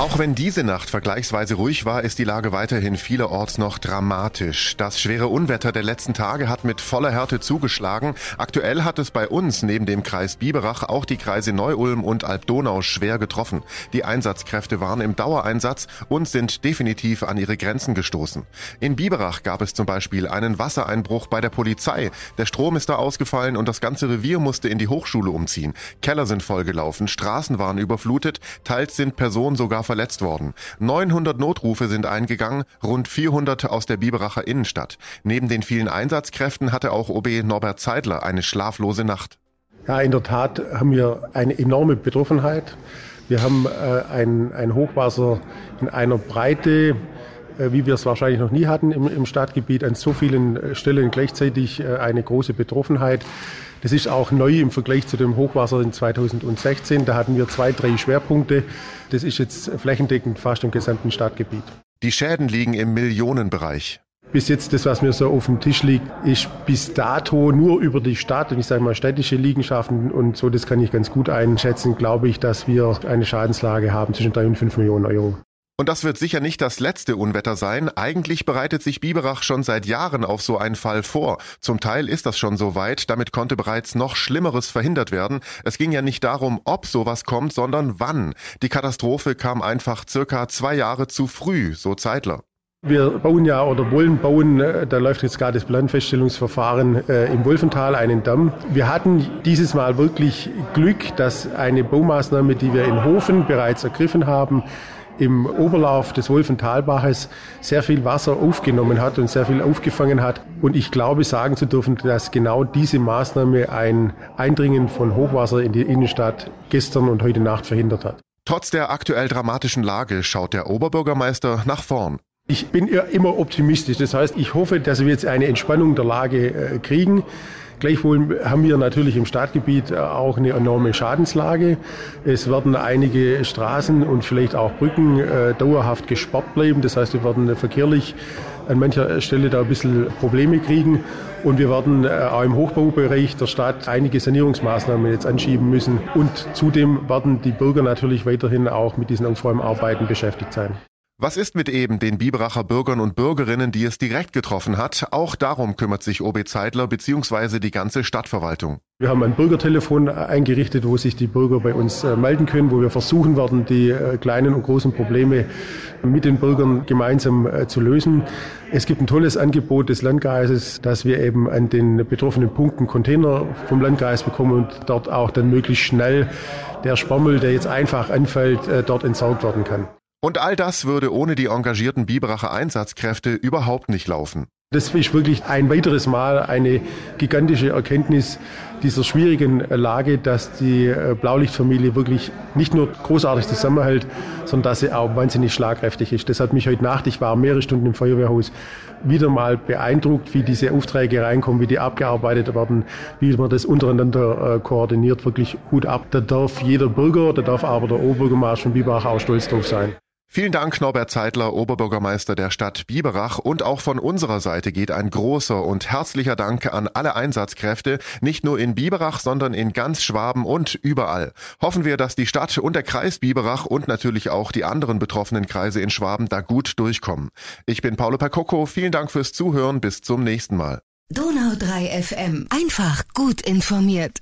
Auch wenn diese Nacht vergleichsweise ruhig war, ist die Lage weiterhin vielerorts noch dramatisch. Das schwere Unwetter der letzten Tage hat mit voller Härte zugeschlagen. Aktuell hat es bei uns neben dem Kreis Biberach auch die Kreise Neu-Ulm und Alb-Donau schwer getroffen. Die Einsatzkräfte waren im Dauereinsatz und sind definitiv an ihre Grenzen gestoßen. In Biberach gab es zum Beispiel einen Wassereinbruch bei der Polizei. Der Strom ist da ausgefallen und das ganze Revier musste in die Hochschule umziehen. Keller sind vollgelaufen, Straßen waren überflutet, teils sind Personen sogar verletzt worden. 900 Notrufe sind eingegangen, rund 400 aus der Biberacher Innenstadt. Neben den vielen Einsatzkräften hatte auch OB Norbert Zeidler eine schlaflose Nacht. Ja, in der Tat haben wir eine enorme Betroffenheit. Wir haben äh, ein, ein Hochwasser in einer Breite, wie wir es wahrscheinlich noch nie hatten im, im Stadtgebiet, an so vielen äh, Stellen gleichzeitig äh, eine große Betroffenheit. Das ist auch neu im Vergleich zu dem Hochwasser in 2016. Da hatten wir zwei, drei Schwerpunkte. Das ist jetzt flächendeckend fast im gesamten Stadtgebiet. Die Schäden liegen im Millionenbereich. Bis jetzt, das, was mir so auf dem Tisch liegt, ist bis dato nur über die Stadt und ich sage mal städtische Liegenschaften und so, das kann ich ganz gut einschätzen, glaube ich, dass wir eine Schadenslage haben zwischen drei und fünf Millionen Euro. Und das wird sicher nicht das letzte Unwetter sein. Eigentlich bereitet sich Biberach schon seit Jahren auf so einen Fall vor. Zum Teil ist das schon so weit. Damit konnte bereits noch Schlimmeres verhindert werden. Es ging ja nicht darum, ob sowas kommt, sondern wann. Die Katastrophe kam einfach circa zwei Jahre zu früh, so Zeitler. Wir bauen ja oder wollen bauen, äh, da läuft jetzt gerade das Planfeststellungsverfahren äh, im Wolfental, einen Damm. Wir hatten dieses Mal wirklich Glück, dass eine Baumaßnahme, die wir in Hofen bereits ergriffen haben, im Oberlauf des Wolfentalbaches sehr viel Wasser aufgenommen hat und sehr viel aufgefangen hat. Und ich glaube sagen zu dürfen, dass genau diese Maßnahme ein Eindringen von Hochwasser in die Innenstadt gestern und heute Nacht verhindert hat. Trotz der aktuell dramatischen Lage schaut der Oberbürgermeister nach vorn. Ich bin immer optimistisch. Das heißt, ich hoffe, dass wir jetzt eine Entspannung der Lage äh, kriegen. Gleichwohl haben wir natürlich im Stadtgebiet äh, auch eine enorme Schadenslage. Es werden einige Straßen und vielleicht auch Brücken äh, dauerhaft gesperrt bleiben. Das heißt, wir werden verkehrlich an mancher Stelle da ein bisschen Probleme kriegen. Und wir werden äh, auch im Hochbaubereich der Stadt einige Sanierungsmaßnahmen jetzt anschieben müssen. Und zudem werden die Bürger natürlich weiterhin auch mit diesen Aufräumarbeiten beschäftigt sein. Was ist mit eben den Biberacher Bürgern und Bürgerinnen, die es direkt getroffen hat? Auch darum kümmert sich OB Zeidler bzw. die ganze Stadtverwaltung. Wir haben ein Bürgertelefon eingerichtet, wo sich die Bürger bei uns äh, melden können, wo wir versuchen werden, die äh, kleinen und großen Probleme mit den Bürgern gemeinsam äh, zu lösen. Es gibt ein tolles Angebot des Landkreises, dass wir eben an den betroffenen Punkten Container vom Landkreis bekommen und dort auch dann möglichst schnell der Sperrmüll, der jetzt einfach anfällt, dort entsorgt werden kann. Und all das würde ohne die engagierten Biberacher Einsatzkräfte überhaupt nicht laufen. Das ist wirklich ein weiteres Mal eine gigantische Erkenntnis dieser schwierigen Lage, dass die äh, Blaulichtfamilie wirklich nicht nur großartig zusammenhält, sondern dass sie auch wahnsinnig schlagkräftig ist. Das hat mich heute Nacht, ich war mehrere Stunden im Feuerwehrhaus, wieder mal beeindruckt, wie diese Aufträge reinkommen, wie die abgearbeitet werden, wie man das untereinander äh, koordiniert, wirklich gut ab. Da darf jeder Bürger, da darf aber der Oberbürgermeister von Bibach auch stolz drauf sein. Vielen Dank, Norbert Zeitler, Oberbürgermeister der Stadt Biberach. Und auch von unserer Seite geht ein großer und herzlicher Dank an alle Einsatzkräfte, nicht nur in Biberach, sondern in ganz Schwaben und überall. Hoffen wir, dass die Stadt und der Kreis Biberach und natürlich auch die anderen betroffenen Kreise in Schwaben da gut durchkommen. Ich bin Paolo Percocco. Vielen Dank fürs Zuhören. Bis zum nächsten Mal. Donau 3 FM. Einfach gut informiert.